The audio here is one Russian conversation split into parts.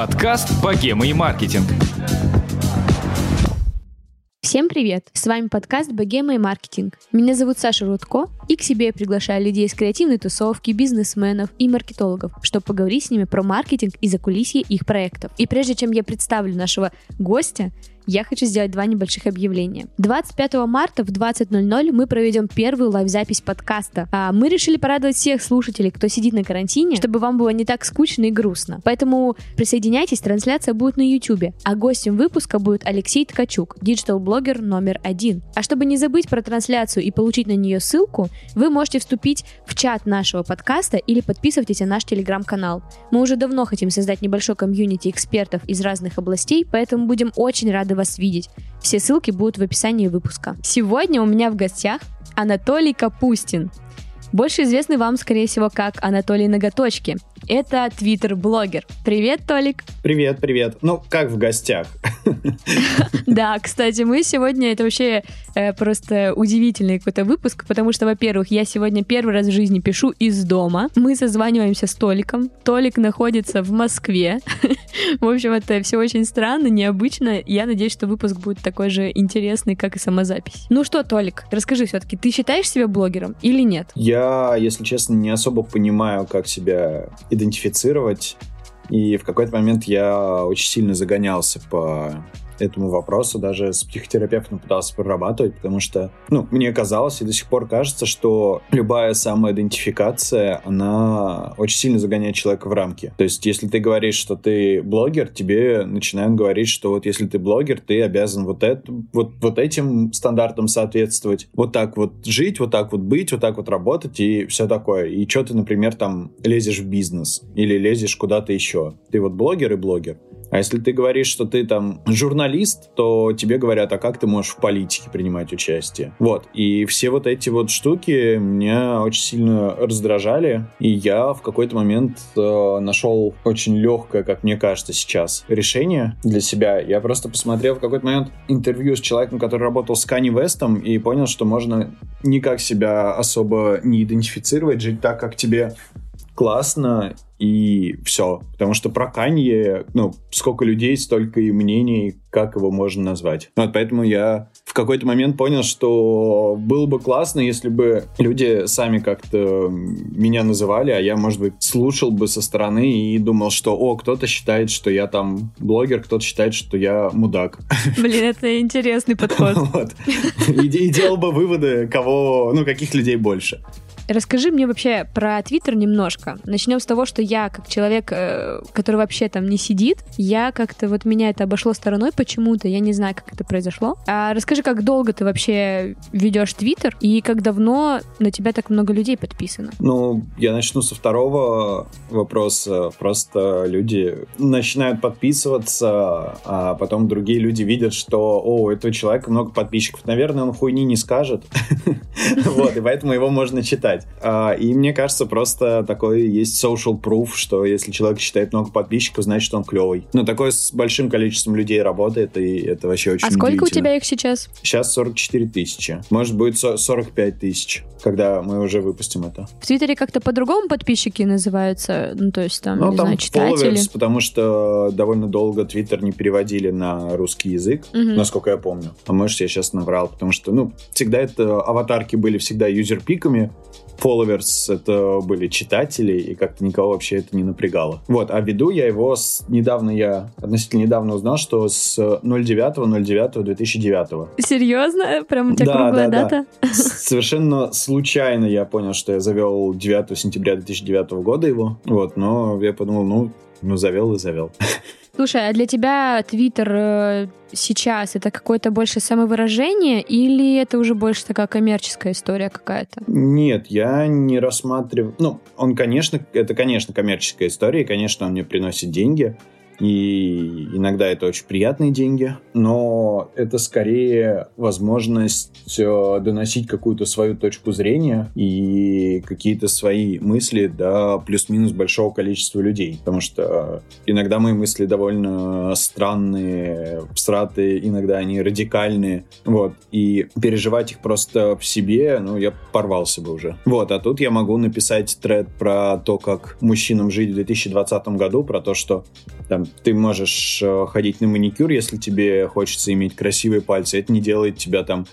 Подкаст «Богема и маркетинг». Всем привет! С вами подкаст «Богема и маркетинг». Меня зовут Саша Рудко, и к себе я приглашаю людей из креативной тусовки, бизнесменов и маркетологов, чтобы поговорить с ними про маркетинг и закулисье их проектов. И прежде чем я представлю нашего гостя, я хочу сделать два небольших объявления. 25 марта в 20.00 мы проведем первую live-запись подкаста. А мы решили порадовать всех слушателей, кто сидит на карантине, чтобы вам было не так скучно и грустно. Поэтому присоединяйтесь, трансляция будет на YouTube. А гостем выпуска будет Алексей Ткачук, digital-блогер номер один. А чтобы не забыть про трансляцию и получить на нее ссылку, вы можете вступить в чат нашего подкаста или подписывайтесь на наш телеграм-канал. Мы уже давно хотим создать небольшой комьюнити экспертов из разных областей, поэтому будем очень рады вас видеть. Все ссылки будут в описании выпуска. Сегодня у меня в гостях Анатолий Капустин, больше известный вам, скорее всего, как Анатолий Ноготочки. Это твиттер-блогер. Привет, Толик. Привет, привет. Ну, как в гостях. Да, кстати, мы сегодня, это вообще э, просто удивительный какой-то выпуск, потому что, во-первых, я сегодня первый раз в жизни пишу из дома. Мы созваниваемся с Толиком. Толик находится в Москве. В общем, это все очень странно, необычно. Я надеюсь, что выпуск будет такой же интересный, как и сама запись. Ну что, Толик, расскажи все-таки, ты считаешь себя блогером или нет? Я, если честно, не особо понимаю, как себя идентифицировать. И в какой-то момент я очень сильно загонялся по этому вопросу, даже с психотерапевтом пытался прорабатывать, потому что, ну, мне казалось и до сих пор кажется, что любая самоидентификация, она очень сильно загоняет человека в рамки. То есть, если ты говоришь, что ты блогер, тебе начинают говорить, что вот если ты блогер, ты обязан вот, это, вот, вот этим стандартам соответствовать, вот так вот жить, вот так вот быть, вот так вот работать и все такое. И что ты, например, там лезешь в бизнес или лезешь куда-то еще. Ты вот блогер и блогер. А если ты говоришь, что ты там журналист, то тебе говорят, а как ты можешь в политике принимать участие? Вот. И все вот эти вот штуки меня очень сильно раздражали. И я в какой-то момент э, нашел очень легкое, как мне кажется сейчас, решение для себя. Я просто посмотрел в какой-то момент интервью с человеком, который работал с Кани Вестом, и понял, что можно никак себя особо не идентифицировать, жить так, как тебе классно, и все. Потому что про Канье, ну, сколько людей, столько и мнений, как его можно назвать. Вот поэтому я в какой-то момент понял, что было бы классно, если бы люди сами как-то меня называли, а я, может быть, слушал бы со стороны и думал, что, о, кто-то считает, что я там блогер, кто-то считает, что я мудак. Блин, это интересный подход. И делал бы выводы, кого, ну, каких людей больше. Расскажи мне вообще про Твиттер немножко. Начнем с того, что я, как человек, э, который вообще там не сидит, я как-то вот меня это обошло стороной почему-то, я не знаю, как это произошло. А расскажи, как долго ты вообще ведешь Твиттер и как давно на тебя так много людей подписано? Ну, я начну со второго вопроса. Просто люди начинают подписываться, а потом другие люди видят, что, о, у этого человека много подписчиков. Наверное, он хуйни не скажет. Вот, и поэтому его можно читать читать. А, и мне кажется, просто такой есть social proof, что если человек считает много подписчиков, значит, он клевый. Ну, такое с большим количеством людей работает, и это вообще очень А сколько у тебя их сейчас? Сейчас 44 тысячи. Может, будет 45 тысяч, когда мы уже выпустим это. В Твиттере как-то по-другому подписчики называются? Ну, то есть там, ну, не там знаю, читатели? Followers, потому что довольно долго Твиттер не переводили на русский язык, угу. насколько я помню. А может, я сейчас наврал, потому что, ну, всегда это аватарки были всегда юзерпиками, followers это были читатели, и как-то никого вообще это не напрягало. Вот, а веду я его с... Недавно я, относительно недавно узнал, что с 09.09.2009. Серьезно? Прям у тебя да, круглая да, дата? Да. Совершенно случайно я понял, что я завел 9 сентября 2009 года его. Вот, но я подумал, ну, ну завел и завел. Слушай, а для тебя Твиттер э, сейчас это какое-то больше самовыражение или это уже больше такая коммерческая история какая-то? Нет, я не рассматриваю... Ну, он, конечно, это, конечно, коммерческая история, и, конечно, он мне приносит деньги, и иногда это очень приятные деньги, но это скорее возможность э, доносить какую-то свою точку зрения и какие-то свои мысли до плюс-минус большого количества людей. Потому что иногда мои мысли довольно странные, всратые, иногда они радикальные. Вот. И переживать их просто в себе, ну, я порвался бы уже. Вот. А тут я могу написать тред про то, как мужчинам жить в 2020 году, про то, что там ты можешь э, ходить на маникюр, если тебе хочется иметь красивые пальцы. Это не делает тебя там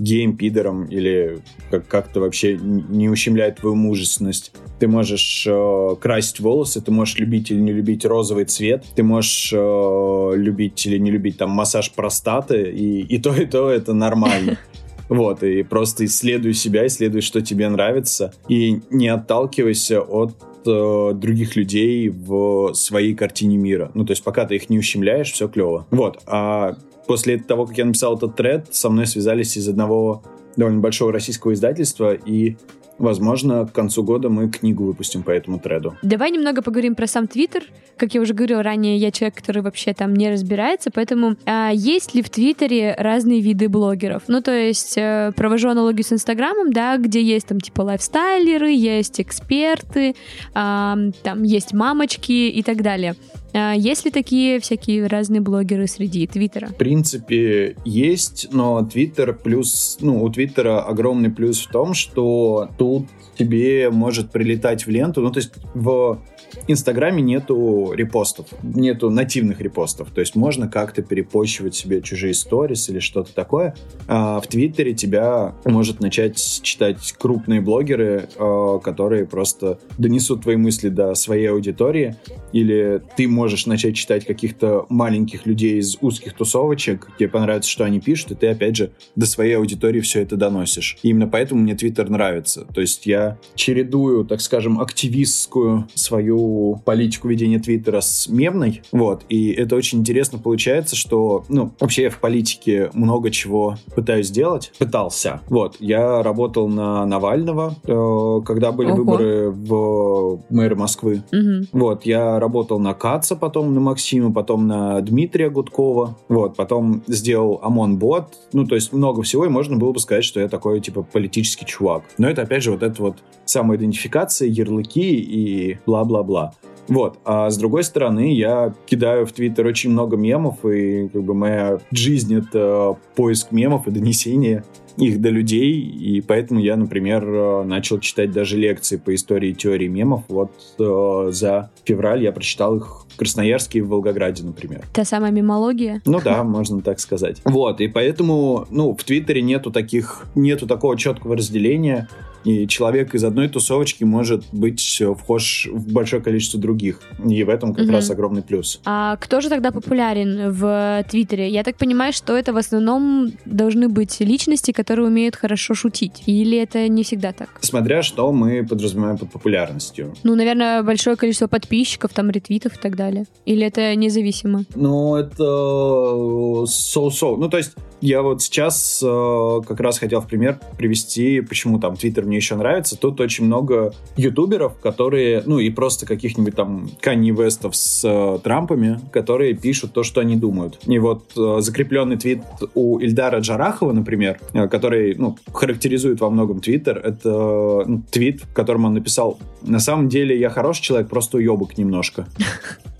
геем, или как- как-то вообще не ущемляет твою мужественность. Ты можешь э, красить волосы, ты можешь любить или не любить розовый цвет, ты можешь э, любить или не любить там массаж простаты, и, и то, и то это нормально. Вот, и просто исследуй себя, исследуй, что тебе нравится, и не отталкивайся от э, других людей в своей картине мира. Ну, то есть пока ты их не ущемляешь, все клево. Вот, а после того, как я написал этот тред, со мной связались из одного довольно большого российского издательства, и Возможно, к концу года мы книгу выпустим по этому треду. Давай немного поговорим про сам Твиттер. Как я уже говорила ранее, я человек, который вообще там не разбирается, поэтому а, есть ли в Твиттере разные виды блогеров? Ну, то есть э, провожу аналогию с Инстаграмом, да, где есть там типа лайфстайлеры, есть эксперты, а, там есть мамочки и так далее. А, есть ли такие всякие разные блогеры среди Твиттера? В принципе, есть, но Твиттер плюс, ну, у Твиттера огромный плюс в том, что тут тебе может прилетать в ленту, ну, то есть в Инстаграме нету репостов, нету нативных репостов, то есть можно как-то перепощивать себе чужие сторис или что-то такое. А в Твиттере тебя может начать читать крупные блогеры, а, которые просто донесут твои мысли до своей аудитории, или ты можешь начать читать каких-то маленьких людей из узких тусовочек, тебе понравится, что они пишут, и ты, опять же, до своей аудитории все это доносишь. И именно поэтому мне Твиттер нравится. То есть я чередую, так скажем, активистскую свою политику ведения Твиттера с мемной, вот, и это очень интересно получается, что, ну, вообще я в политике много чего пытаюсь сделать, пытался, вот, я работал на Навального, э, когда были Ого. выборы в мэры Москвы, Мгм. вот, я работал на Каца, потом на Максима, потом на Дмитрия Гудкова, вот, потом сделал ОМОН Бот, ну, то есть много всего, и можно было бы сказать, что я такой, типа, политический чувак. Но это, опять же, вот это вот самоидентификация, ярлыки и бла-бла-бла. Вот. А с другой стороны, я кидаю в Твиттер очень много мемов, и как бы моя жизнь — это поиск мемов и донесение их до людей, и поэтому я, например, э, начал читать даже лекции по истории теории мемов. Вот э, за февраль я прочитал их в Красноярске и в Волгограде, например. Та самая мемология. Ну да, можно так сказать. Вот, и поэтому, ну, в Твиттере нету таких, нету такого четкого разделения, и человек из одной тусовочки может быть э, вхож в большое количество других. И в этом как Мгм. раз огромный плюс. А кто же тогда популярен в Твиттере? Я так понимаю, что это в основном должны быть личности, которые умеют хорошо шутить. Или это не всегда так? Смотря что мы подразумеваем под популярностью. Ну, наверное, большое количество подписчиков, там, ретвитов и так далее. Или это независимо? Ну, это соу-соу. Ну, то есть, я вот сейчас э, как раз хотел в пример привести, почему там Твиттер мне еще нравится. Тут очень много ютуберов, которые, ну, и просто каких-нибудь там Канни Вестов с э, Трампами, которые пишут то, что они думают. И вот э, закрепленный твит у Ильдара Джарахова, например, э, который, ну, характеризует во многом Твиттер, это э, твит, в котором он написал «На самом деле я хороший человек, просто уебок немножко».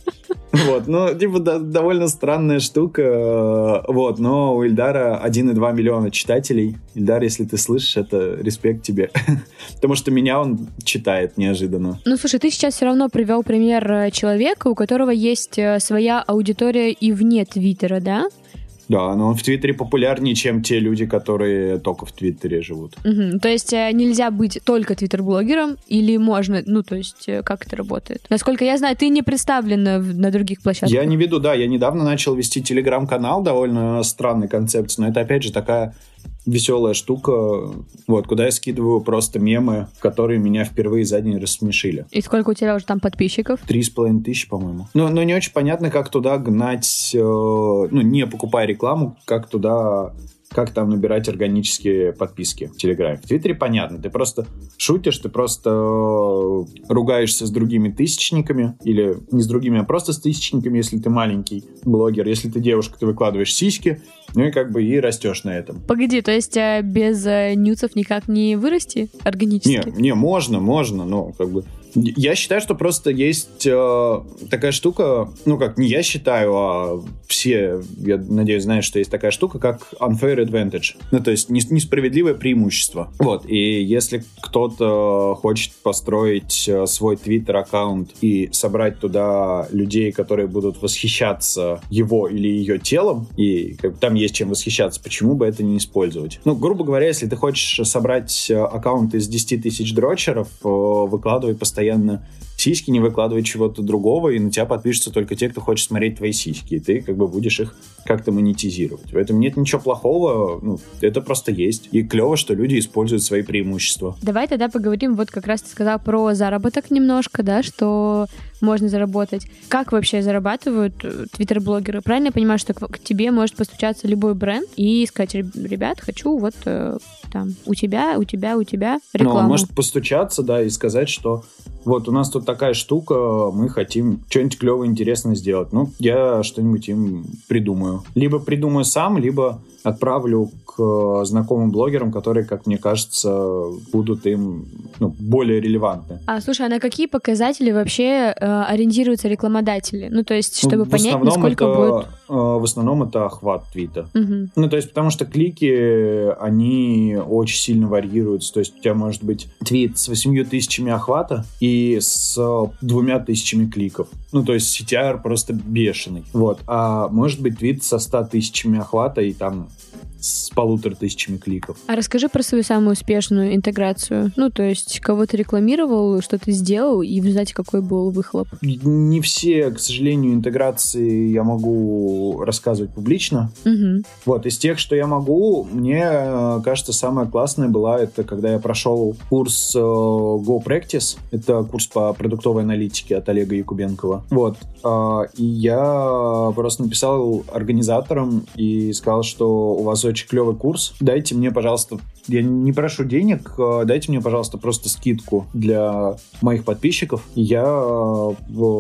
Вот, ну, типа, да- довольно странная штука, э, вот, но у Ильдара 1,2 миллиона читателей. Ильдар, если ты слышишь, это респект тебе. Потому что меня он читает неожиданно. Ну, слушай, ты сейчас все равно привел пример э, человека, у которого есть э, своя аудитория и вне Твиттера, да? Да, но он в Твиттере популярнее, чем те люди, которые только в Твиттере живут. Мгм. То есть э, нельзя быть только твиттер-блогером или можно, ну, то есть э, как это работает? Насколько я знаю, ты не представлена в- на других площадках. Я не веду, да, я недавно начал вести телеграм-канал, довольно странной концепции, но это, опять же, такая веселая штука, вот, куда я скидываю просто мемы, которые меня впервые за день рассмешили. И сколько у тебя уже там подписчиков? Три с половиной тысячи, по-моему. Но, но не очень понятно, как туда гнать, э, ну, не покупая рекламу, как туда как там набирать органические подписки в Телеграме. В Твиттере понятно, ты просто шутишь, ты просто э, ругаешься с другими тысячниками, или не с другими, а просто с тысячниками, если ты маленький блогер. Если ты девушка, ты выкладываешь сиськи, ну и как бы и растешь на этом. Погоди, то есть э, без э, нюцев никак не вырасти Не, органически? не, можно, можно, но как бы Я считаю, что просто есть э, такая штука, ну как, не я считаю, а все, я надеюсь, знают, что есть такая штука, как unfair advantage. Ну, то есть несправедливое преимущество. Вот, и если кто-то хочет построить э, свой твиттер-аккаунт и собрать туда людей, которые будут восхищаться его или ее телом, и как, там есть чем восхищаться, почему бы это не использовать? Ну, грубо говоря, если ты хочешь собрать э, аккаунт из 10 тысяч дрочеров, э, выкладывай постоянно сиськи, не выкладывай чего-то другого, и на тебя подпишутся только те, кто хочет смотреть твои сиськи, и ты как бы будешь их как-то монетизировать. В этом нет ничего плохого, ну, это просто есть. И клево, что люди используют свои преимущества. Давай тогда поговорим, вот как раз ты сказал про заработок немножко, да, что можно заработать. Как вообще зарабатывают э, твиттер-блогеры? Правильно я понимаю, что к тебе может постучаться любой бренд и сказать, ребят, хочу вот э, там у тебя, у тебя, у тебя рекламу. Ну, он может постучаться, да, и сказать, что вот у нас тут такая штука, мы хотим что-нибудь клевое, интересное сделать. Ну, я что-нибудь им придумаю. Либо придумаю сам, либо отправлю к э, знакомым блогерам, которые, как мне кажется, будут им ну, более релевантны. А слушай, а на какие показатели вообще э, ориентируются рекламодатели? Ну, то есть, чтобы ну, понять, насколько это, будет... Э, в основном это охват твита. Угу. Ну, то есть, потому что клики, они очень сильно варьируются. То есть, у тебя может быть твит с 8 тысячами охвата и с двумя тысячами кликов. Ну, то есть, CTR просто бешеный. Вот. А может быть твит со 100 тысячами охвата и там с полутора тысячами кликов. А расскажи про свою самую успешную интеграцию. Ну, то есть, кого ты рекламировал, что ты сделал, и в результате какой был выхлоп? Не все, к сожалению, интеграции я могу рассказывать публично. Угу. Вот, из тех, что я могу, мне э, кажется, самое классное было, это когда я прошел курс э, Go Practice. Это курс по продуктовой аналитике от Олега Якубенкова. Вот. А, и я просто написал организаторам и сказал, что у вас очень клевый курс. Дайте мне, пожалуйста, я не прошу денег, а дайте мне, пожалуйста, просто скидку для моих подписчиков. Я а,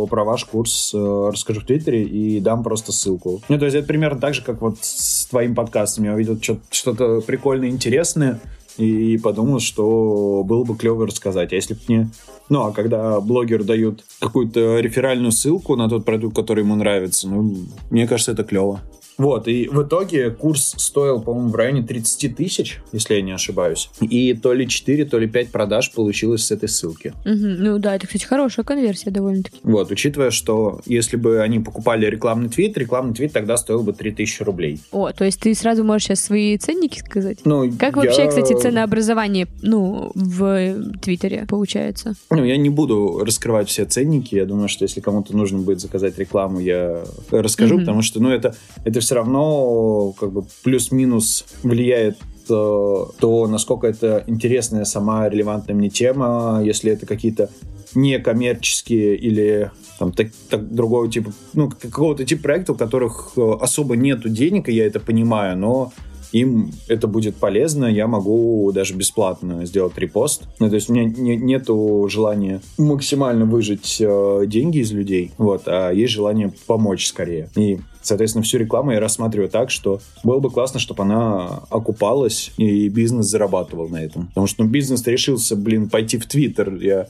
про ваш курс э, расскажу в Твиттере и дам просто ссылку. Ну, то есть это примерно так же, как вот с твоим подкастом. Я увидел что-то прикольное, интересное, и подумал, что было бы клево рассказать. А если бы мне... Ну, а когда блогер дает какую-то реферальную ссылку на тот продукт, который ему нравится, ну, мне кажется, это клево. Вот, и в итоге курс стоил, по-моему, в районе 30 тысяч, если я не ошибаюсь. И то ли 4, то ли 5 продаж получилось с этой ссылки. Угу. Ну да, это, кстати, хорошая конверсия довольно-таки. Вот, учитывая, что если бы они покупали рекламный твит, рекламный твит тогда стоил бы 3000 рублей. О, то есть ты сразу можешь сейчас свои ценники сказать? Ну, Как я... вообще, кстати, ценообразование, ну, в Твиттере получается? Ну, я не буду раскрывать все ценники. Я думаю, что если кому-то нужно будет заказать рекламу, я расскажу, угу. потому что, ну, это, это все равно как бы плюс-минус влияет э, то, насколько это интересная сама релевантная мне тема, если это какие-то некоммерческие или там так, так, другого типа, ну, какого-то типа проекта, у которых э, особо нету денег, и я это понимаю, но им это будет полезно, я могу даже бесплатно сделать репост. Ну, то есть у меня не, нету желания максимально выжить э, деньги из людей, вот, а есть желание помочь скорее. И Соответственно, всю рекламу я рассматриваю так, что было бы классно, чтобы она окупалась и бизнес зарабатывал на этом. Потому что ну, бизнес решился, блин, пойти в Твиттер. Я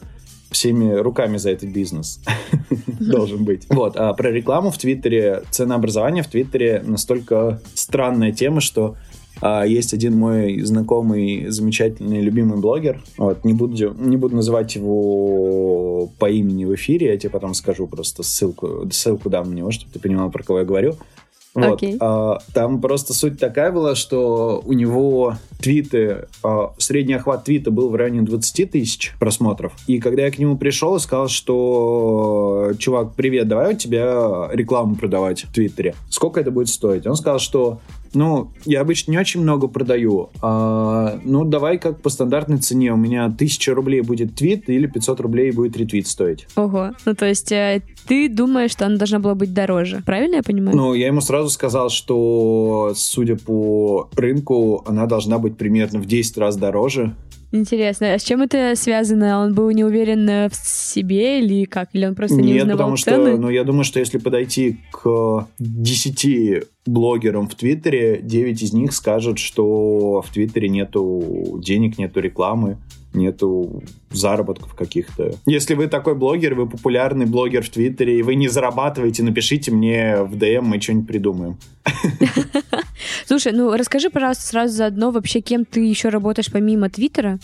всеми руками за этот бизнес должен быть. Вот, а про рекламу в Твиттере, ценообразование в Твиттере настолько странная тема, что есть один мой знакомый, замечательный, любимый блогер. Вот, не, буду, не буду называть его по имени в эфире, я тебе потом скажу просто ссылку, ссылку дам на него, чтобы ты понимал, про кого я говорю. Вот. Okay. А, там просто суть такая была, что у него твиты, а, средний охват твита был в районе 20 тысяч просмотров. И когда я к нему пришел и сказал, что чувак, привет, давай у тебя рекламу продавать в Твиттере. Сколько это будет стоить? Он сказал, что ну, я обычно не очень много продаю. А, ну, давай как по стандартной цене. У меня 1000 рублей будет твит или 500 рублей будет ретвит стоить. Ого. Ну, то есть э, ты думаешь, что она должна была быть дороже. Правильно я понимаю? Ну, я ему сразу сказал, что, судя по рынку, она должна быть примерно в 10 раз дороже Интересно, а с чем это связано? Он был не уверен э, в себе или как? Или он просто не Нет, узнавал потому цены? что, ну, я думаю, что если подойти к 10 блогерам в Твиттере, 9 из них скажут, что в Твиттере нету денег, нету рекламы, нету заработков каких-то. Если вы такой блогер, вы популярный блогер в Твиттере, и вы не зарабатываете, напишите мне в ДМ, мы что-нибудь придумаем. Слушай, ну расскажи, пожалуйста, сразу заодно вообще, кем ты еще работаешь помимо Твиттера?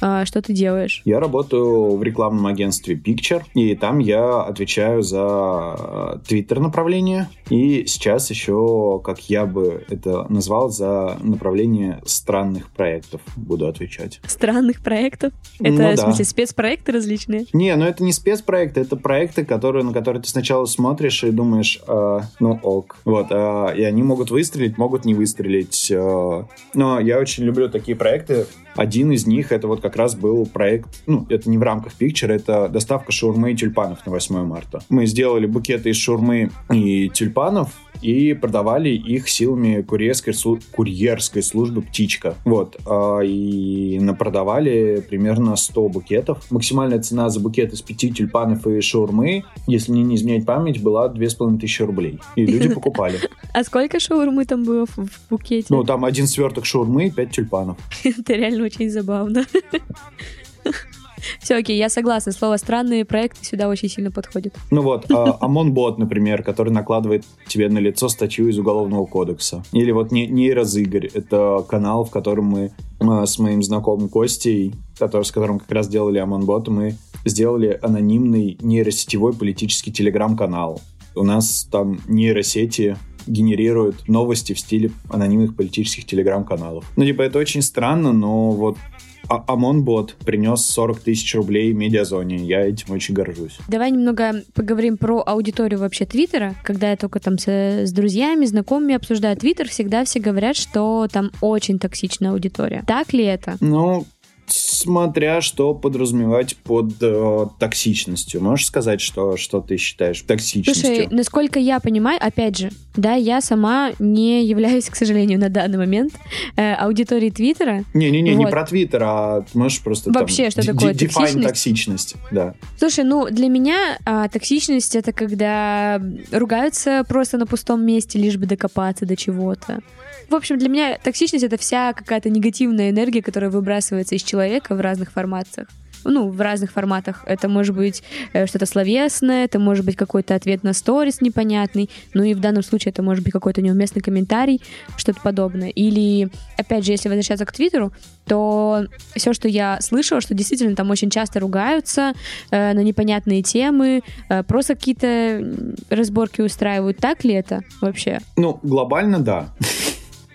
А, что ты делаешь? Я работаю в рекламном агентстве Picture, и там я отвечаю за твиттер направление, и сейчас еще, как я бы это назвал, за направление странных проектов буду отвечать. Странных проектов? Это, Ну в смысле, спецпроекты различные? Не, ну это не спецпроекты, это проекты, которые, на которые ты сначала смотришь и думаешь, «А, ну ок. Вот, а, и они могут выстрелить, могут не выстрелить. а. но я очень люблю такие проекты. Один из них, это вот как раз был проект, ну, это не в рамках Picture, это доставка шаурмы и тюльпанов на 8 марта. Мы сделали букеты из шаурмы и тюльпанов, и продавали их силами курьерской, курьерской службы «Птичка». Вот. а, И напродавали примерно 100 букетов. Максимальная цена за букет из пяти тюльпанов и шаурмы, если мне не изменять память, была 2500 рублей. И люди покупали. А сколько шаурмы там было в, в букете? Ну, там один сверток шаурмы и пять тюльпанов. Это реально очень забавно. Все, окей, я согласна. Слово «странные проекты» сюда очень сильно подходит. Ну вот, а, ОМОН-бот, например, который накладывает тебе на лицо статью из Уголовного кодекса. Или вот не, нейрозыгорь. Это канал, в котором мы а, с моим знакомым Костей, который, с которым как раз делали ОМОН-бот, мы сделали анонимный нейросетевой политический телеграм-канал. У нас там нейросети генерируют новости в стиле анонимных политических телеграм-каналов. Ну, типа, это очень странно, но вот ОМОН-бот принес 40 тысяч рублей медиазоне. Я этим очень горжусь. Давай немного поговорим про аудиторию вообще Твиттера. Когда я только там со- с друзьями, знакомыми обсуждаю Твиттер, всегда все говорят, что там очень токсичная аудитория. Так ли это? Ну, смотря что подразумевать под э, токсичностью. Можешь сказать, что, что ты считаешь токсичностью? Слушай, насколько я понимаю, опять же, да, я сама не являюсь, к сожалению, на данный момент э, аудиторией Твиттера. Не-не-не, не Вот. про Твиттер, а можешь просто Вообще, там, что такое токсичность? токсичность, да. Слушай, ну для меня а, токсичность это когда ругаются просто на пустом месте, лишь бы докопаться до чего-то. В общем, для меня токсичность это вся какая-то негативная энергия, которая выбрасывается из человека в разных формациях. Ну, в разных форматах. Это может быть э, что-то словесное, это может быть какой-то ответ на сторис непонятный, ну и в данном случае это может быть какой-то неуместный комментарий, что-то подобное. Или, опять же, если возвращаться к Твиттеру, то все, что я слышала, что действительно там очень часто ругаются э, на непонятные темы, э, просто какие-то разборки устраивают. Так ли это вообще? Ну, глобально, да.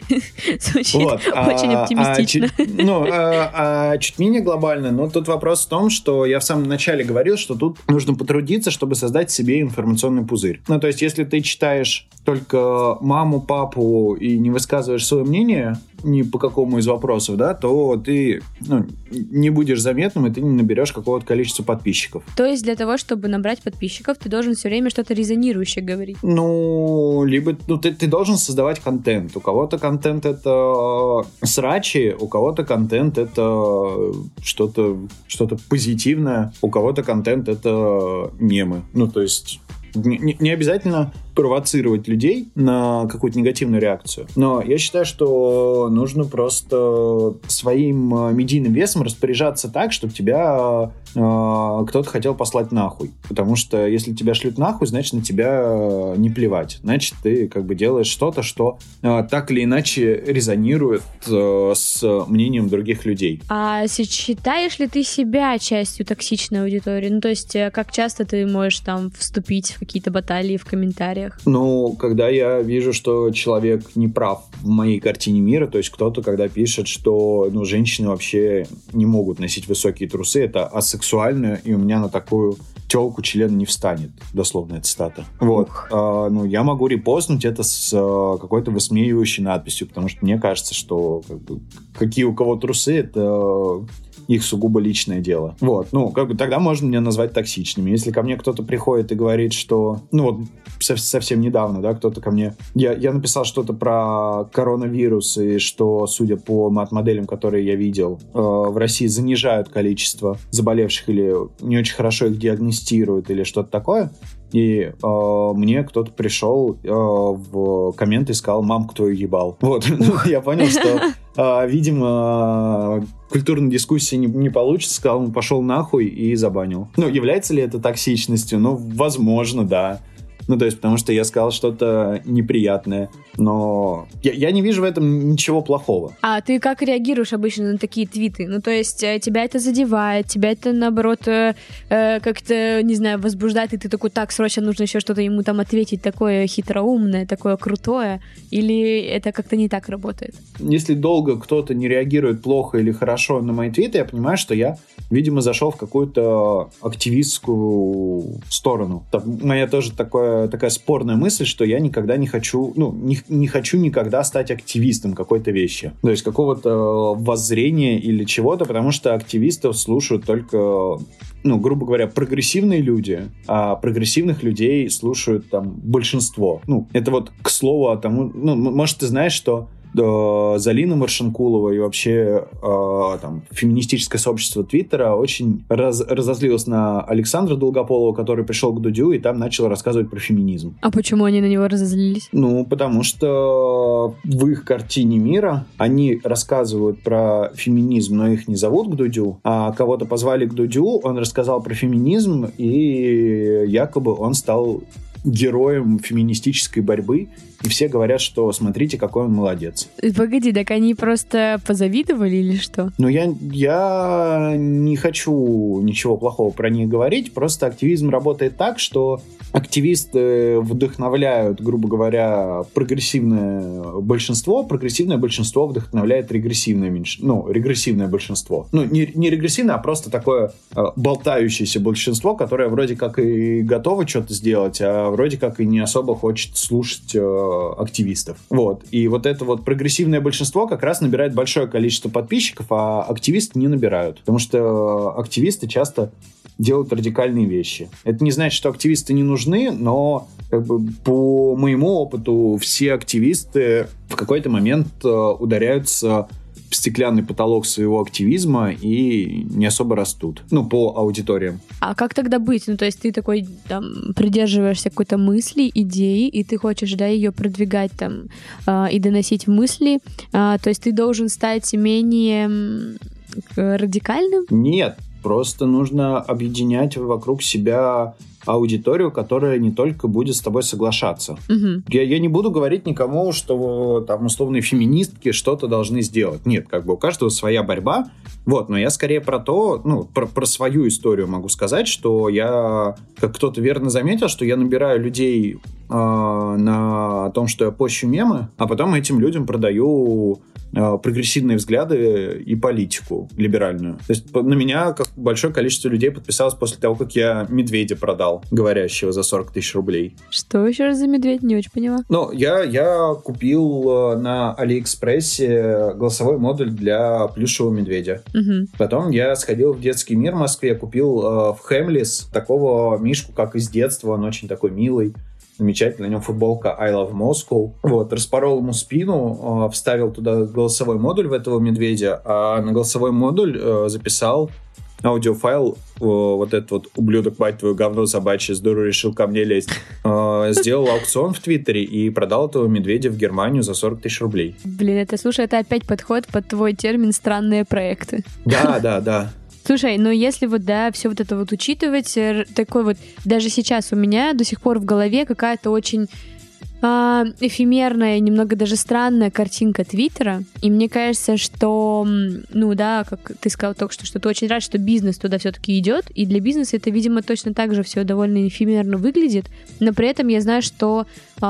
Звучит Вот, а- очень а оптимистично. чуть- ну, а, а чуть менее глобально, но тут вопрос в том, что я в самом начале говорил, что тут нужно потрудиться, чтобы создать себе информационный пузырь. Ну, то есть, если ты читаешь только маму, папу и не высказываешь свое мнение ни по какому из вопросов, да, то ты ну, не будешь заметным, и ты не наберешь какого-то количества подписчиков. То есть для того, чтобы набрать подписчиков, ты должен все время что-то резонирующее говорить. Ну, либо ну, ты, ты должен создавать контент. У кого-то контент это э, срачи, у кого-то контент это что-то что позитивное, у кого-то контент это мемы. Ну, то есть не, не- не обязательно провоцировать людей на какую-то негативную реакцию. Но я считаю, что нужно просто своим э, медийным весом распоряжаться так, чтобы тебя э, кто-то хотел послать нахуй. Потому что если тебя шлют нахуй, значит на тебя э, не плевать. Значит, ты как бы делаешь что-то, что э, так или иначе резонирует э, с мнением других людей. А считаешь ли ты себя частью токсичной аудитории? Ну, то есть, э, как часто ты можешь там вступить в какие-то баталии в комментариях? Ну, когда я вижу, что человек не прав в моей картине мира, то есть кто-то, когда пишет, что ну, женщины вообще не могут носить высокие трусы, это асексуально, и у меня на такую телку член не встанет, дословная цитата. Вот. А, ну, я могу репостнуть это с а, какой-то высмеивающей надписью, потому что мне кажется, что как бы, какие у кого трусы, это их сугубо личное дело. Вот, ну, как бы тогда можно меня назвать токсичными. Если ко мне кто-то приходит и говорит, что, ну вот, совсем недавно, да, кто-то ко мне, я, я написал что-то про коронавирус и что, судя по мат-моделям, которые я видел, э, в России занижают количество заболевших или не очень хорошо их диагностируют или что-то такое, и э, мне кто-то пришел э, в комменты и сказал, мам, кто ее ебал. Вот, я понял, что, э, видимо, культурной дискуссии не, не получится, сказал, он пошел нахуй и забанил. Ну, является ли это токсичностью? Ну, возможно, да. Ну, то есть, потому что я сказал что-то неприятное. Но я, я не вижу в этом ничего плохого. А ты как реагируешь обычно на такие твиты? Ну, то есть, э, тебя это задевает, тебя это, наоборот, э, э, как-то, не знаю, возбуждает, и ты такой, так, срочно нужно еще что-то ему там ответить такое хитроумное, такое крутое? Или это как-то не так работает? Если долго кто-то не реагирует плохо или хорошо на мои твиты, я понимаю, что я, видимо, зашел в какую-то активистскую сторону. Там, моя тоже такое такая спорная мысль, что я никогда не хочу, ну, не, не хочу никогда стать активистом какой-то вещи. То есть какого-то воззрения или чего-то, потому что активистов слушают только ну, грубо говоря, прогрессивные люди, а прогрессивных людей слушают там большинство. Ну, это вот к слову о тому, ну, может, ты знаешь, что э, Залина Маршанкулова и вообще э, там, феминистическое сообщество Твиттера очень раз, разозлилось на Александра Долгополова, который пришел к Дудю и там начал рассказывать про феминизм. А почему они на него разозлились? Ну, потому что в их картине мира они рассказывают про феминизм, но их не зовут к Дудю, а кого-то позвали к Дудю, он рассказал про феминизм, и якобы он стал героем феминистической борьбы, и все говорят, что смотрите, какой он молодец. Погоди, так они просто позавидовали или что? Ну, я, я не хочу ничего плохого про них говорить, просто активизм работает так, что активисты вдохновляют, грубо говоря, прогрессивное большинство, прогрессивное большинство вдохновляет регрессивное меньшинство, ну, регрессивное большинство. Ну, не, не регрессивное, а просто такое э, болтающееся большинство, которое вроде как и готово что-то сделать, а вроде как и не особо хочет слушать э, активистов. Вот. И вот это вот прогрессивное большинство как раз набирает большое количество подписчиков, а активисты не набирают. Потому что активисты часто делают радикальные вещи. Это не значит, что активисты не нужны, но как бы, по моему опыту все активисты в какой-то момент э, ударяются стеклянный потолок своего активизма и не особо растут. Ну, по аудиториям. А как тогда быть? Ну, то есть ты такой там придерживаешься какой-то мысли, идеи, и ты хочешь, да, ее продвигать там э, и доносить в мысли. Э, то есть ты должен стать менее радикальным? Нет, просто нужно объединять вокруг себя аудиторию, которая не только будет с тобой соглашаться. Угу. Я, я не буду говорить никому, что там условные феминистки что-то должны сделать. Нет, как бы у каждого своя борьба. Вот, но я скорее про то, ну, про, про свою историю могу сказать, что я, как кто-то верно заметил, что я набираю людей э, на том, что я пощу мемы, а потом этим людям продаю прогрессивные взгляды и политику либеральную. То есть на меня как большое количество людей подписалось после того, как я медведя продал, говорящего за 40 тысяч рублей. Что еще раз за медведь? Не очень поняла. Ну, я, я купил э, на Алиэкспрессе голосовой модуль для плюшевого медведя. Угу. Потом я сходил в детский мир в Москве, купил э, в Хемлис такого мишку, как из детства, он очень такой милый замечательно, на нем футболка I Love Moscow. Вот, распорол ему спину, э, вставил туда голосовой модуль в этого медведя, а на голосовой модуль э, записал аудиофайл, вот этот вот ублюдок, мать твою, говно собачье, здорово решил ко мне лезть, э, сделал аукцион в Твиттере и продал этого медведя в Германию за 40 тысяч рублей. Блин, это, слушай, это опять подход под твой термин «странные проекты». Да, да, да. Слушай, ну если вот, да, все вот это вот учитывать, такой вот, даже сейчас у меня до сих пор в голове какая-то очень а, эфемерная, немного даже странная картинка Твиттера. И мне кажется, что, ну да, как ты сказал только что, что ты очень рад, что бизнес туда все-таки идет. И для бизнеса это, видимо, точно так же все довольно эфемерно выглядит. Но при этом я знаю, что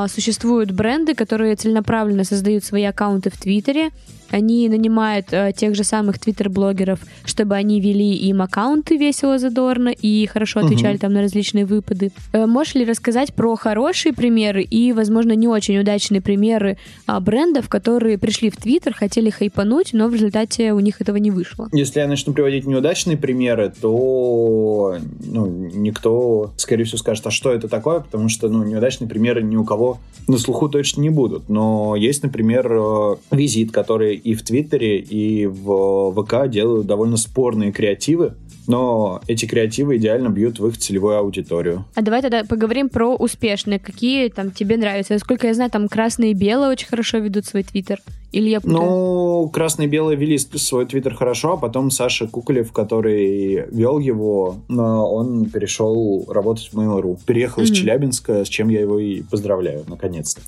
существуют бренды, которые целенаправленно создают свои аккаунты в Твиттере, они нанимают э, тех же самых твиттер-блогеров, чтобы они вели им аккаунты весело, задорно и хорошо отвечали угу. там на различные выпады. Э, можешь ли рассказать про хорошие примеры и, возможно, не очень удачные примеры э, брендов, которые пришли в Твиттер, хотели хайпануть, но в результате у них этого не вышло? Если я начну приводить неудачные примеры, то ну, никто, скорее всего, скажет, а что это такое, потому что ну, неудачные примеры ни у кого на слуху точно не будут. Но есть, например, э, визит, который и в Твиттере, и в ВК делают довольно спорные креативы, но эти креативы идеально бьют в их целевую аудиторию. А давай тогда поговорим про успешные. Какие там тебе нравятся? Насколько я знаю, там красные и белые очень хорошо ведут свой твиттер. Или я путаю? Ну, красные и белые вели свой твиттер хорошо, а потом Саша Куколев, который вел его, он перешел работать в Mail.ru. Переехал mm-hmm. из Челябинска, с чем я его и поздравляю, наконец-то.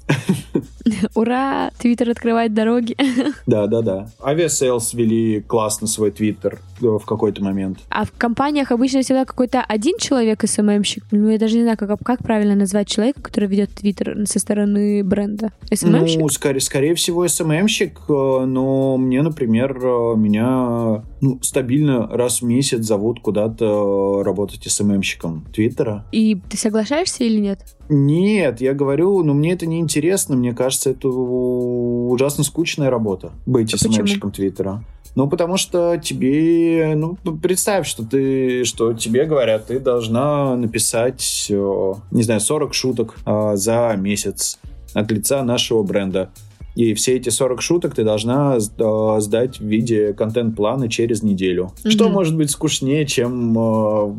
Ура! Твиттер открывает дороги. Да, да, да. Aviasales вели классно свой твиттер э, в какой-то момент. А в компаниях обычно всегда какой-то один человек СММщик. Ну, я даже не знаю, как, как правильно назвать человека, который ведет твиттер со стороны бренда. СММщик? Ну, скорее, скорее всего, СММщик, э, но мне, например, э, меня ну, стабильно раз в месяц зовут куда-то работать СММщиком Твиттера. И ты соглашаешься или нет? Нет, я говорю, ну мне это не интересно, мне кажется, это ужасно скучная работа быть а СММщиком Твиттера. Ну, потому что тебе, ну, представь, что ты, что тебе говорят, ты должна написать, не знаю, 40 шуток э, за месяц от лица нашего бренда. И все эти 40 шуток ты должна э, сдать в виде контент-плана через неделю. Mm-hmm. Что может быть скучнее, чем э,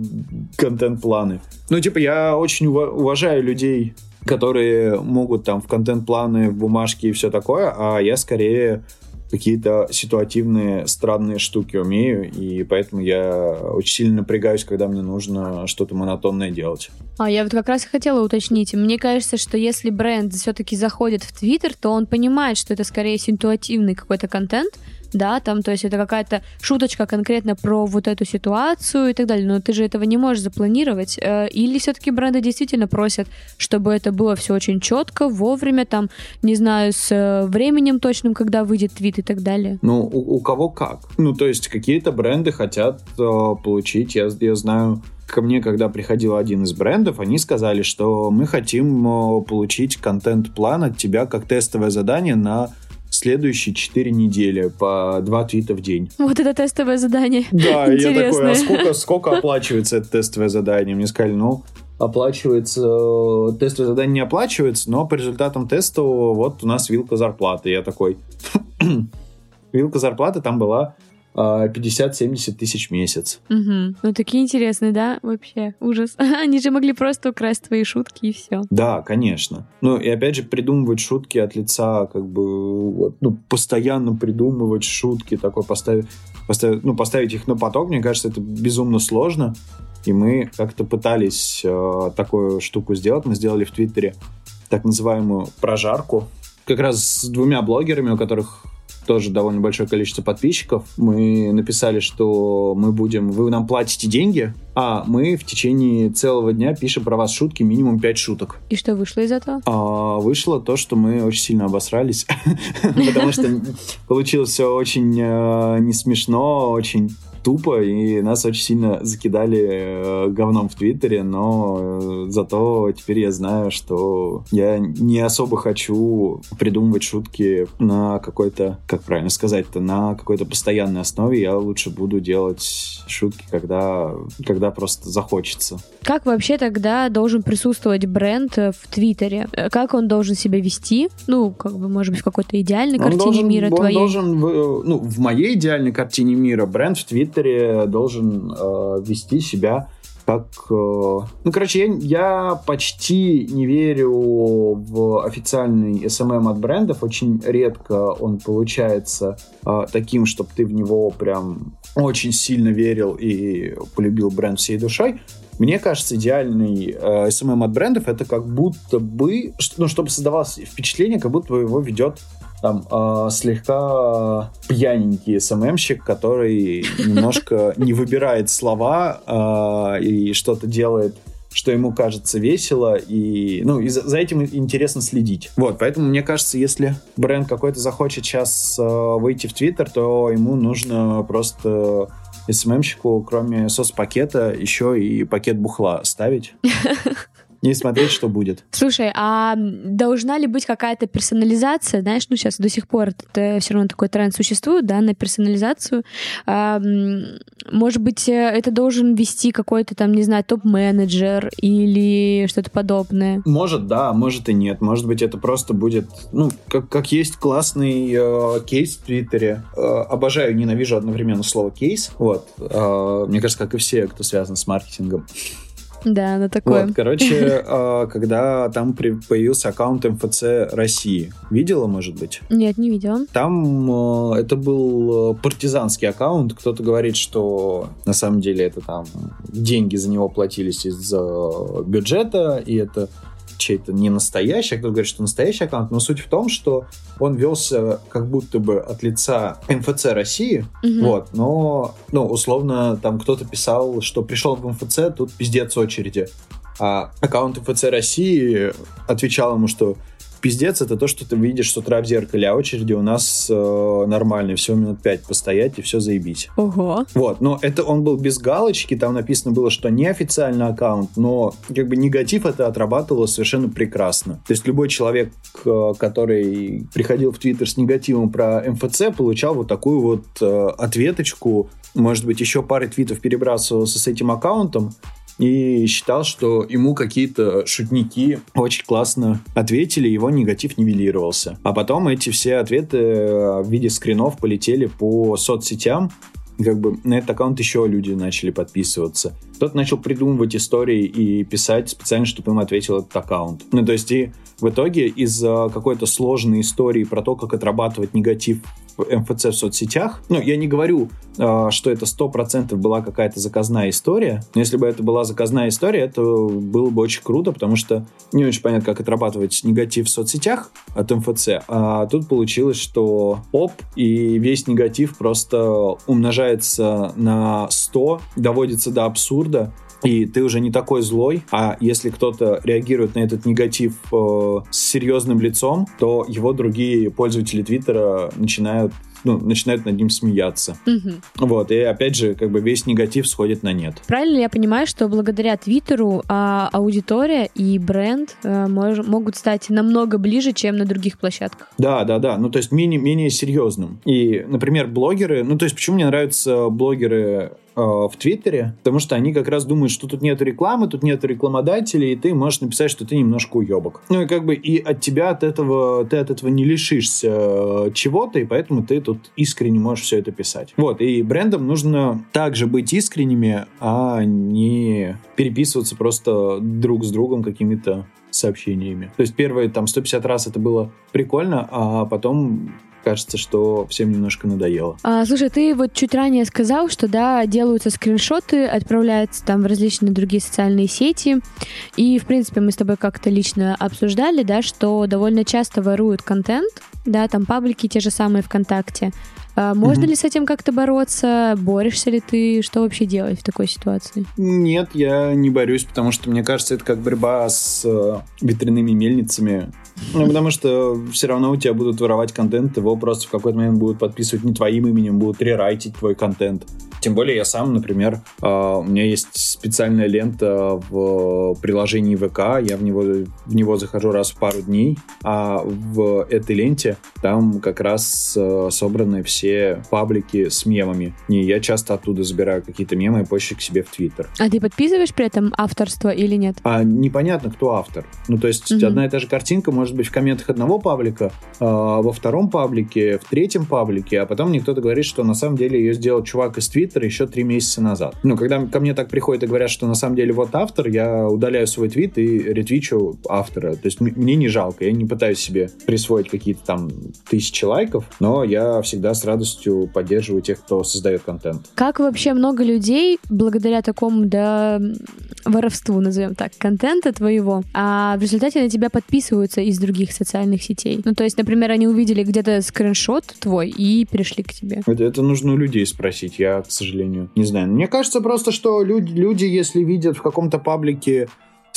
контент-планы? Ну, типа, я очень уважаю людей, которые могут там в контент-планы, в бумажке и все такое, а я скорее какие-то ситуативные странные штуки умею, и поэтому я очень сильно напрягаюсь, когда мне нужно что-то монотонное делать. А я вот как раз хотела уточнить. Мне кажется, что если бренд все-таки заходит в Твиттер, то он понимает, что это скорее ситуативный какой-то контент, да, там, то есть это какая-то шуточка конкретно про вот эту ситуацию и так далее, но ты же этого не можешь запланировать. Э, или все-таки бренды действительно просят, чтобы это было все очень четко, вовремя, там, не знаю, с э, временем точным, когда выйдет твит и так далее? Ну, у, у кого как. Ну, то есть какие-то бренды хотят э, получить, я, я знаю, ко мне, когда приходил один из брендов, они сказали, что мы хотим э, получить контент-план от тебя как тестовое задание на следующие 4 недели по 2 твита в день. Вот это тестовое задание. Да, я такой, а сколько, сколько оплачивается это тестовое задание? Мне сказали, ну, оплачивается, э, тестовое задание не оплачивается, но по результатам теста вот у нас вилка зарплаты. Я такой, вилка зарплаты там была 50-70 тысяч в месяц. Угу. Ну, такие интересные, да, вообще, ужас. Они же могли просто украсть твои шутки и все. Да, конечно. Ну, и опять же, придумывать шутки от лица, как бы, вот, ну, постоянно придумывать шутки, такой поставить, поставить, ну, поставить их на поток, мне кажется, это безумно сложно. И мы как-то пытались э, такую штуку сделать. Мы сделали в Твиттере так называемую прожарку. Как раз с двумя блогерами, у которых тоже довольно большое количество подписчиков. Мы написали, что мы будем, вы нам платите деньги, а мы в течение целого дня пишем про вас шутки, минимум 5 шуток. И что вышло из этого? А, вышло то, что мы очень сильно обосрались, потому что получилось все очень э, не смешно, очень тупо, и нас очень сильно закидали э, говном в Твиттере, но э, зато теперь я знаю, что я не особо хочу придумывать шутки на какой-то, как правильно сказать-то, на какой-то постоянной основе. Я лучше буду делать шутки, когда, когда просто захочется. Как вообще тогда должен присутствовать бренд в Твиттере? Как он должен себя вести? Ну, как бы, может быть, в какой-то идеальной он картине должен, мира он твоей? должен, ну, в моей идеальной картине мира бренд в Твиттере Твиттере должен э, вести себя как... Э, ну, короче, я, я почти не верю в официальный SMM от брендов. Очень редко он получается э, таким, чтобы ты в него прям очень сильно верил и полюбил бренд всей душой. Мне кажется, идеальный э, SMM от брендов это как будто бы, ну, чтобы создавалось впечатление, как будто его ведет там э, слегка пьяненький СММщик, который немножко не выбирает слова э, и что-то делает что ему кажется весело, и, ну, и за, за этим интересно следить. Вот, поэтому мне кажется, если бренд какой-то захочет сейчас э, выйти в Твиттер, то ему нужно просто СММщику, кроме соцпакета, еще и пакет бухла ставить. не смотреть, что будет. Слушай, а должна ли быть какая-то персонализация? Знаешь, ну сейчас до сих пор это все равно такой тренд существует, да, на персонализацию. А, может быть, э, это должен вести какой-то там, не знаю, топ-менеджер или что-то подобное? Может, да, может и нет. Может быть, это просто будет, ну, как, как есть классный э, кейс в Твиттере. Э, обожаю, ненавижу одновременно слово кейс. Вот. Э, мне кажется, как и все, кто связан с маркетингом. Да, на такое. Вот, короче, а, когда там появился аккаунт МФЦ России, видела, может быть? Нет, не видела. Там а, это был партизанский аккаунт. Кто-то говорит, что на самом деле это там деньги за него платились из бюджета, и это чей-то не настоящий, а кто-то говорит, что настоящий аккаунт, но суть в том, что он велся как будто бы от лица МФЦ России, угу. вот, но, ну, условно, там кто-то писал, что пришел в МФЦ, тут пиздец очереди. А аккаунт МФЦ России отвечал ему, что пиздец это то, что ты видишь с утра в зеркале, а очереди у нас э, нормальные, всего минут пять постоять и все заебись. Ого. Вот, но это он был без галочки, там написано было, что неофициальный аккаунт, но как бы негатив это отрабатывало совершенно прекрасно. То есть любой человек, э, который приходил в Твиттер с негативом про МФЦ, получал вот такую вот э, ответочку, может быть, еще пары твитов перебрасывался с этим аккаунтом, и считал, что ему какие-то шутники очень классно ответили, его негатив нивелировался. А потом эти все ответы э, в виде скринов полетели по соцсетям, как бы на этот аккаунт еще люди начали подписываться. Кто-то начал придумывать истории и писать специально, чтобы им ответил этот аккаунт. Ну, то есть и в итоге из-за какой-то сложной истории про то, как отрабатывать негатив МФЦ в соцсетях. Ну, я не говорю, а, что это сто процентов была какая-то заказная история, но если бы это была заказная история, это было бы очень круто, потому что не очень понятно, как отрабатывать негатив в соцсетях от МФЦ, а тут получилось, что оп, и весь негатив просто умножается на 100, доводится до абсурда, и ты уже не такой злой, а если кто-то реагирует на этот негатив э, с серьезным лицом, то его другие пользователи Твиттера начинают ну, начинают над ним смеяться. Угу. Вот, и опять же, как бы весь негатив сходит на нет. Правильно ли я понимаю, что благодаря Твиттеру а, аудитория и бренд а, мож, могут стать намного ближе, чем на других площадках? Да, да, да. Ну, то есть менее, менее серьезным. И, например, блогеры, ну, то есть почему мне нравятся блогеры Э, в Твиттере, потому что они как раз думают, что тут нет рекламы, тут нет рекламодателей, и ты можешь написать, что ты немножко уебок. Ну и как бы и от тебя от этого, ты от этого не лишишься э, чего-то, и поэтому ты тут искренне можешь все это писать. Вот, и брендам нужно также быть искренними, а не переписываться просто друг с другом какими-то сообщениями. То есть первые там 150 раз это было прикольно, а потом кажется, что всем немножко надоело. А, слушай, ты вот чуть ранее сказал, что да, делаются скриншоты, отправляются там в различные другие социальные сети. И, в принципе, мы с тобой как-то лично обсуждали, да, что довольно часто воруют контент, да, там паблики те же самые ВКонтакте. А можно угу. ли с этим как-то бороться? Борешься ли ты? Что вообще делать в такой ситуации? Нет, я не борюсь, потому что мне кажется, это как борьба с э, ветряными мельницами. Ну, потому что все равно у тебя будут воровать контент, его просто в какой-то момент будут подписывать не твоим именем, будут рерайтить твой контент. Тем более я сам, например, э, у меня есть специальная лента в приложении ВК, я в него, в него захожу раз в пару дней, а в этой ленте там как раз э, собраны все паблики с мемами. Не, я часто оттуда забираю какие-то мемы и позже к себе в Твиттер. А ты подписываешь при этом авторство или нет? А непонятно, кто автор. Ну, то есть угу. одна и та же картинка может быть в комментах одного паблика, а во втором паблике, в третьем паблике, а потом мне кто-то говорит, что на самом деле ее сделал чувак из Твиттера еще три месяца назад. Ну, когда ко мне так приходят и говорят, что на самом деле вот автор, я удаляю свой твит и ретвичу автора. То есть мне не жалко, я не пытаюсь себе присвоить какие-то там тысячи лайков, но я всегда с радостью поддерживаю тех, кто создает контент. Как вообще много людей, благодаря такому, да, воровству, назовем так, контента твоего, а в результате на тебя подписываются из других социальных сетей? Ну, то есть, например, они увидели где-то скриншот твой и перешли к тебе. Это, это нужно у людей спросить. Я, к сожалению. Не знаю. Мне кажется просто, что люди, люди если видят в каком-то паблике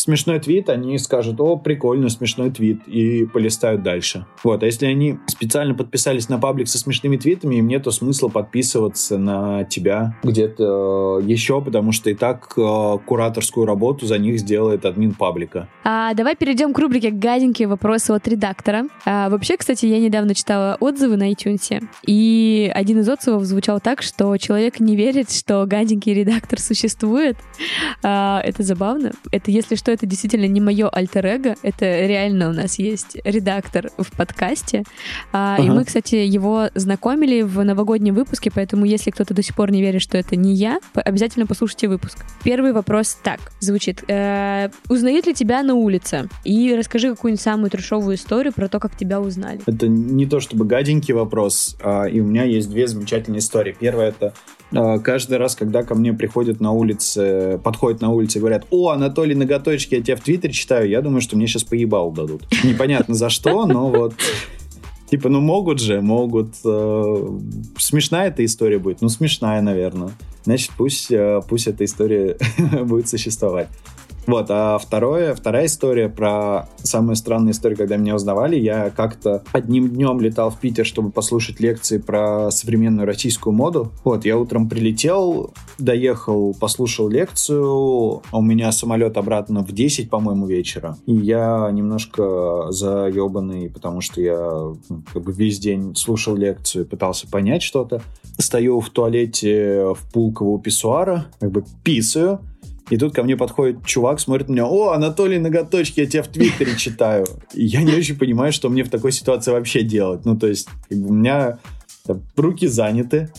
смешной твит, они скажут, о, прикольно, смешной твит, и полистают дальше. Вот, а если они специально подписались на паблик со смешными твитами, им нету смысла подписываться на тебя где-то э, еще, потому что и так э, кураторскую работу за них сделает админ паблика. А, давай перейдем к рубрике «Гаденькие вопросы от редактора». А, вообще, кстати, я недавно читала отзывы на iTunes, и один из отзывов звучал так, что человек не верит, что гаденький редактор существует. А, это забавно. Это, если что, это действительно не мое альтер -эго, это реально у нас есть редактор в подкасте. А, ага. И мы, кстати, его знакомили в новогоднем выпуске, поэтому если кто-то до сих пор не верит, что это не я, обязательно послушайте выпуск. Первый вопрос так звучит. Э, узнают ли тебя на улице? И расскажи какую-нибудь самую трешовую историю про то, как тебя узнали. Это не то чтобы гаденький вопрос, а, и у меня есть две замечательные истории. Первая — это каждый раз, когда ко мне приходят на улице, подходят на улице и говорят, о, Анатолий Ноготочки, я тебя в Твиттере читаю, я думаю, что мне сейчас поебал дадут. Непонятно за что, но вот... Типа, ну могут же, могут. Э, смешная эта история будет? Ну, смешная, наверное. Значит, пусть, э, пусть эта история будет существовать. Вот, а второе, вторая история про самую странную историю, когда меня узнавали. Я как-то одним днем летал в Питер, чтобы послушать лекции про современную российскую моду. Вот, я утром прилетел, доехал, послушал лекцию, а у меня самолет обратно в 10, по-моему, вечера. И я немножко заебанный, потому что я ну, как бы весь день слушал лекцию, пытался понять что-то. Стою в туалете в Пулково писсуара, как бы писаю, и тут ко мне подходит чувак, смотрит на меня, о, Анатолий Ноготочки, я тебя в Твиттере читаю. И я не очень понимаю, что мне в такой ситуации вообще делать. Ну, то есть, у меня руки заняты,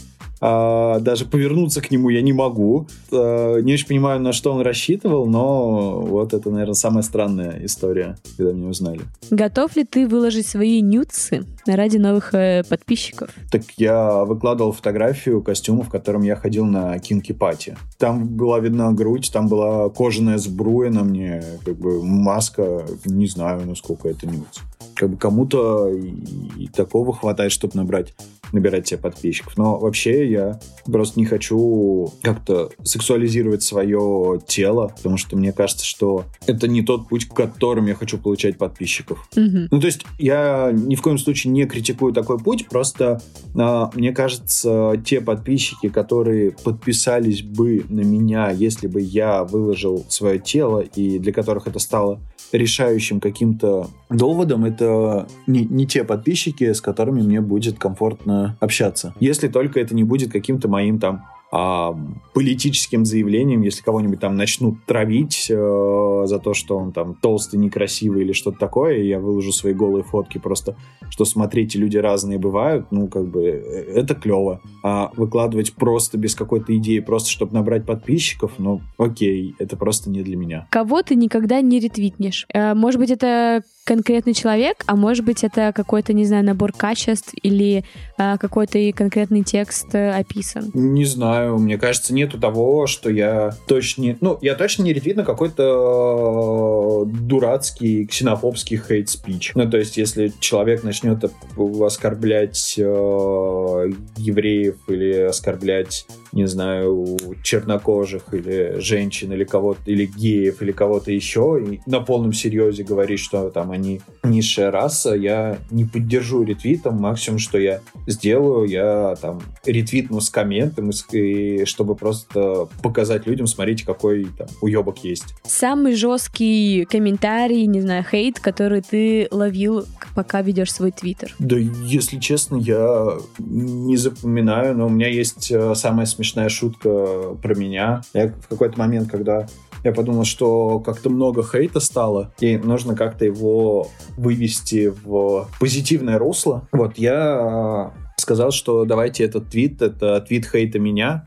а, даже повернуться к нему я не могу. А, не очень понимаю, на что он рассчитывал, но вот это, наверное, самая странная история, когда меня узнали. Готов ли ты выложить свои нюцы ради новых э, подписчиков? Так я выкладывал фотографию костюма, в котором я ходил на кинки пати. Там была видна грудь, там была кожаная сбруя на мне, как бы маска, не знаю, насколько это нюц. Как бы кому-то и, и такого хватает, чтобы набрать набирать себе подписчиков. Но вообще я просто не хочу как-то сексуализировать свое тело, потому что мне кажется, что это не тот путь, к которым я хочу получать подписчиков. Mm-hmm. Ну, то есть я ни в коем случае не критикую такой путь, просто а, мне кажется, те подписчики, которые подписались бы на меня, если бы я выложил свое тело, и для которых это стало решающим каким-то доводом, это не, не те подписчики, с которыми мне будет комфортно общаться. Если только это не будет каким-то моим там а, политическим заявлением, если кого-нибудь там начнут травить э, за то, что он там толстый, некрасивый или что-то такое, я выложу свои голые фотки просто, что смотрите, люди разные бывают, ну, как бы, э, это клево. А выкладывать просто без какой-то идеи, просто чтобы набрать подписчиков, ну, окей, это просто не для меня. Кого ты никогда не ретвитнешь? Э, может быть, это конкретный человек, а может быть, это какой-то, не знаю, набор качеств или э, какой-то конкретный текст описан? Не знаю мне кажется, нету того, что я точно... Ну, я точно не ретвит на какой-то э, дурацкий ксенофобский хейт-спич. Ну, то есть, если человек начнет оскорблять э, евреев или оскорблять не знаю, чернокожих или женщин, или кого-то, или геев, или кого-то еще, и на полном серьезе говорить, что там они низшая раса, я не поддержу ретвитом. Максимум, что я сделаю, я там ретвитну с комментом, и, чтобы просто показать людям, смотрите, какой там уебок есть. Самый жесткий комментарий, не знаю, хейт, который ты ловил, пока ведешь свой твиттер? Да, если честно, я не запоминаю, но у меня есть э, самая смешная шутка про меня. Я в какой-то момент, когда я подумал, что как-то много хейта стало, и нужно как-то его вывести в позитивное русло. Вот, я сказал, что давайте этот твит, это твит хейта меня,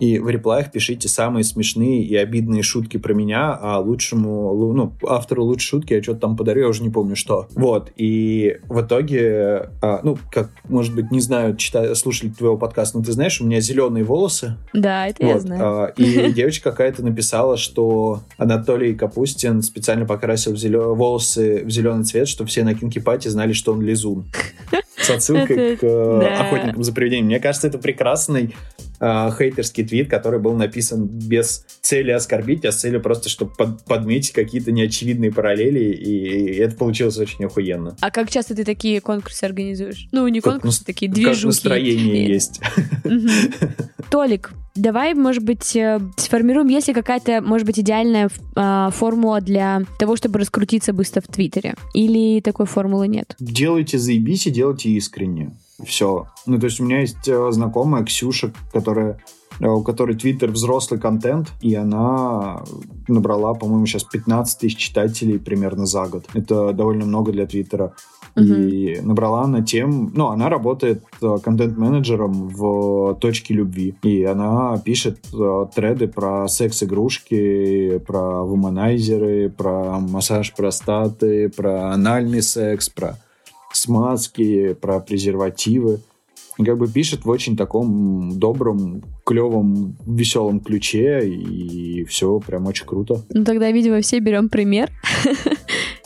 и в реплаях пишите самые смешные и обидные шутки про меня, а лучшему, ну, автору лучшей шутки я что-то там подарю, я уже не помню что. Вот, и в итоге, а, ну, как, может быть, не знаю, читаю, слушали твоего подкаста, но ты знаешь, у меня зеленые волосы. Да, это вот, я знаю. А, и девочка какая-то написала, что Анатолий Капустин специально покрасил в зелё... волосы в зеленый цвет, чтобы все на Кинки-пати знали, что он лизун. С отсылкой к э, охотникам за привидениями. Мне кажется, это прекрасный э, хейтерский твит, который был написан без цели оскорбить, а с целью просто, чтобы под, подметить какие-то неочевидные параллели, и, и это получилось очень охуенно. А как часто ты такие конкурсы организуешь? Ну, не конкурсы, как, такие движухи. Как настроение и... есть. Толик, Давай, может быть, э, сформируем, есть ли какая-то, может быть, идеальная э, формула для того, чтобы раскрутиться быстро в Твиттере? Или такой формулы нет? Делайте заебись и делайте искренне. Все. Ну, то есть у меня есть э, знакомая Ксюша, которая Э, у которой Твиттер взрослый контент, и она набрала, по-моему, сейчас 15 тысяч читателей примерно за год. Это довольно много для Твиттера. Uh-huh. И набрала она тем... Ну, она работает э, контент-менеджером в «Точке любви». И она пишет треды про секс-игрушки, про вуманайзеры, про массаж простаты, про анальный секс, про смазки, про презервативы как бы пишет в очень таком добром, клевом, веселом ключе, и все прям очень круто. Ну тогда, видимо, все берем пример.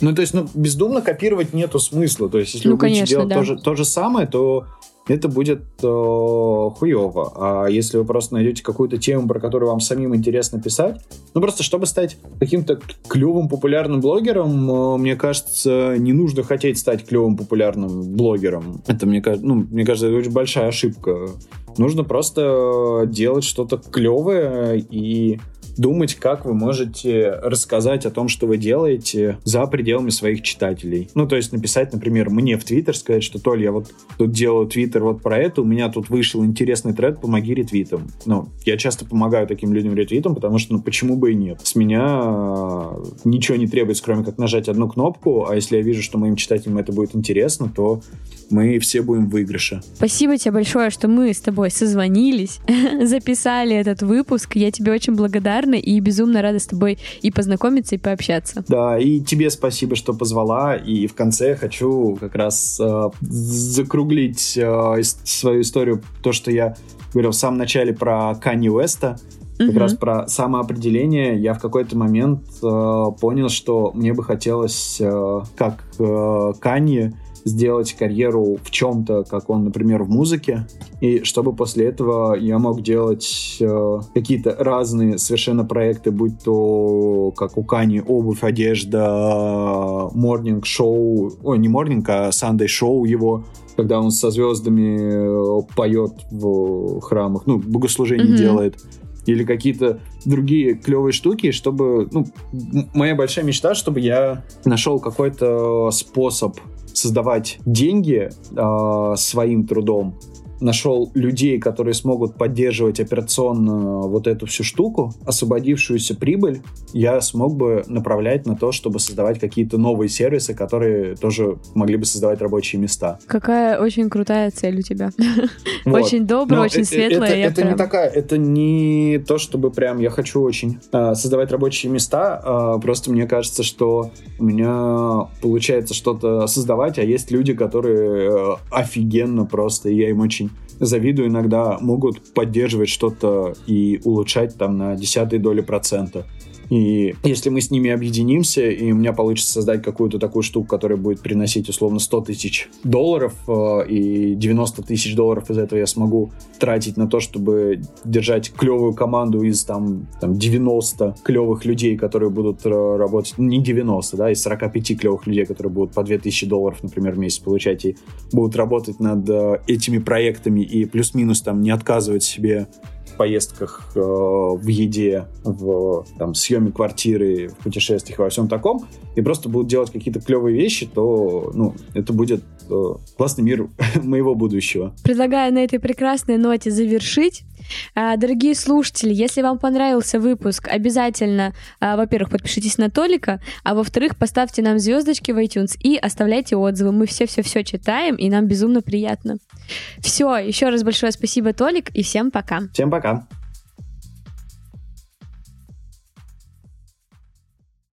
Ну, то есть, ну, бездумно копировать нету смысла. То есть, если ну, вы будете конечно, делать да. то, же, то же самое, то это будет э, хуево. А если вы просто найдете какую-то тему, про которую вам самим интересно писать, ну просто чтобы стать каким-то клевым популярным блогером, э, мне кажется, не нужно хотеть стать клевым популярным блогером. Это, мне, кажется, ну, мне кажется, это очень большая ошибка. Нужно просто делать что-то клевое и думать, как вы можете рассказать о том, что вы делаете за пределами своих читателей. Ну, то есть написать, например, мне в Твиттер, сказать, что, Толь, я вот тут делаю Твиттер вот про это, у меня тут вышел интересный тред, помоги ретвитом. Ну, я часто помогаю таким людям ретвитом, потому что, ну, почему бы и нет? С меня э, ничего не требуется, кроме как нажать одну кнопку, а если я вижу, что моим читателям это будет интересно, то мы все будем в выигрыше. Спасибо тебе большое, что мы с тобой созвонились, записали этот выпуск. Я тебе очень благодарна и безумно рада с тобой и познакомиться, и пообщаться. Да, и тебе спасибо, что позвала. И в конце хочу как раз э, закруглить э, свою историю, то, что я говорил в самом начале про Канни Уэста, как uh-huh. раз про самоопределение, я в какой-то момент э, понял, что мне бы хотелось, э, как э, Канье, сделать карьеру в чем-то, как он, например, в музыке, и чтобы после этого я мог делать э, какие-то разные совершенно проекты, будь то как у Кани обувь, одежда, морнинг-шоу, ой, не морнинг, а сандей-шоу его, когда он со звездами э, поет в храмах, ну, богослужение mm-hmm. делает или какие-то другие клевые штуки, чтобы, ну, моя большая мечта, чтобы я нашел какой-то способ создавать деньги э, своим трудом, нашел людей, которые смогут поддерживать операционно вот эту всю штуку, освободившуюся прибыль я смог бы направлять на то, чтобы создавать какие-то новые сервисы, которые тоже могли бы создавать рабочие места. Какая очень крутая цель у тебя. Очень добрая, очень светлая. Это не такая, это не то, чтобы прям я хочу очень а, создавать рабочие места, а, просто мне кажется, что у меня получается что-то создавать, а есть люди, которые э, офигенно просто, и я им очень завидую иногда, могут поддерживать что-то и улучшать там на десятые доли процента. И если мы с ними объединимся, и у меня получится создать какую-то такую штуку, которая будет приносить условно 100 тысяч долларов, э, и 90 тысяч долларов из этого я смогу тратить на то, чтобы держать клевую команду из там, там 90 клевых людей, которые будут работать, не 90, да, из 45 клевых людей, которые будут по 2000 долларов, например, в месяц получать, и будут работать над э, этими проектами и плюс-минус там не отказывать себе поездках, э, в еде, в там, съеме квартиры, в путешествиях, во всем таком, и просто будут делать какие-то клевые вещи, то ну, это будет э, классный мир моего будущего. Предлагаю на этой прекрасной ноте завершить. А, дорогие слушатели, если вам понравился выпуск, обязательно, а, во-первых, подпишитесь на Толика, а во-вторых, поставьте нам звездочки в iTunes и оставляйте отзывы. Мы все-все-все читаем, и нам безумно приятно. Все, еще раз большое спасибо, Толик, и всем пока. Всем пока.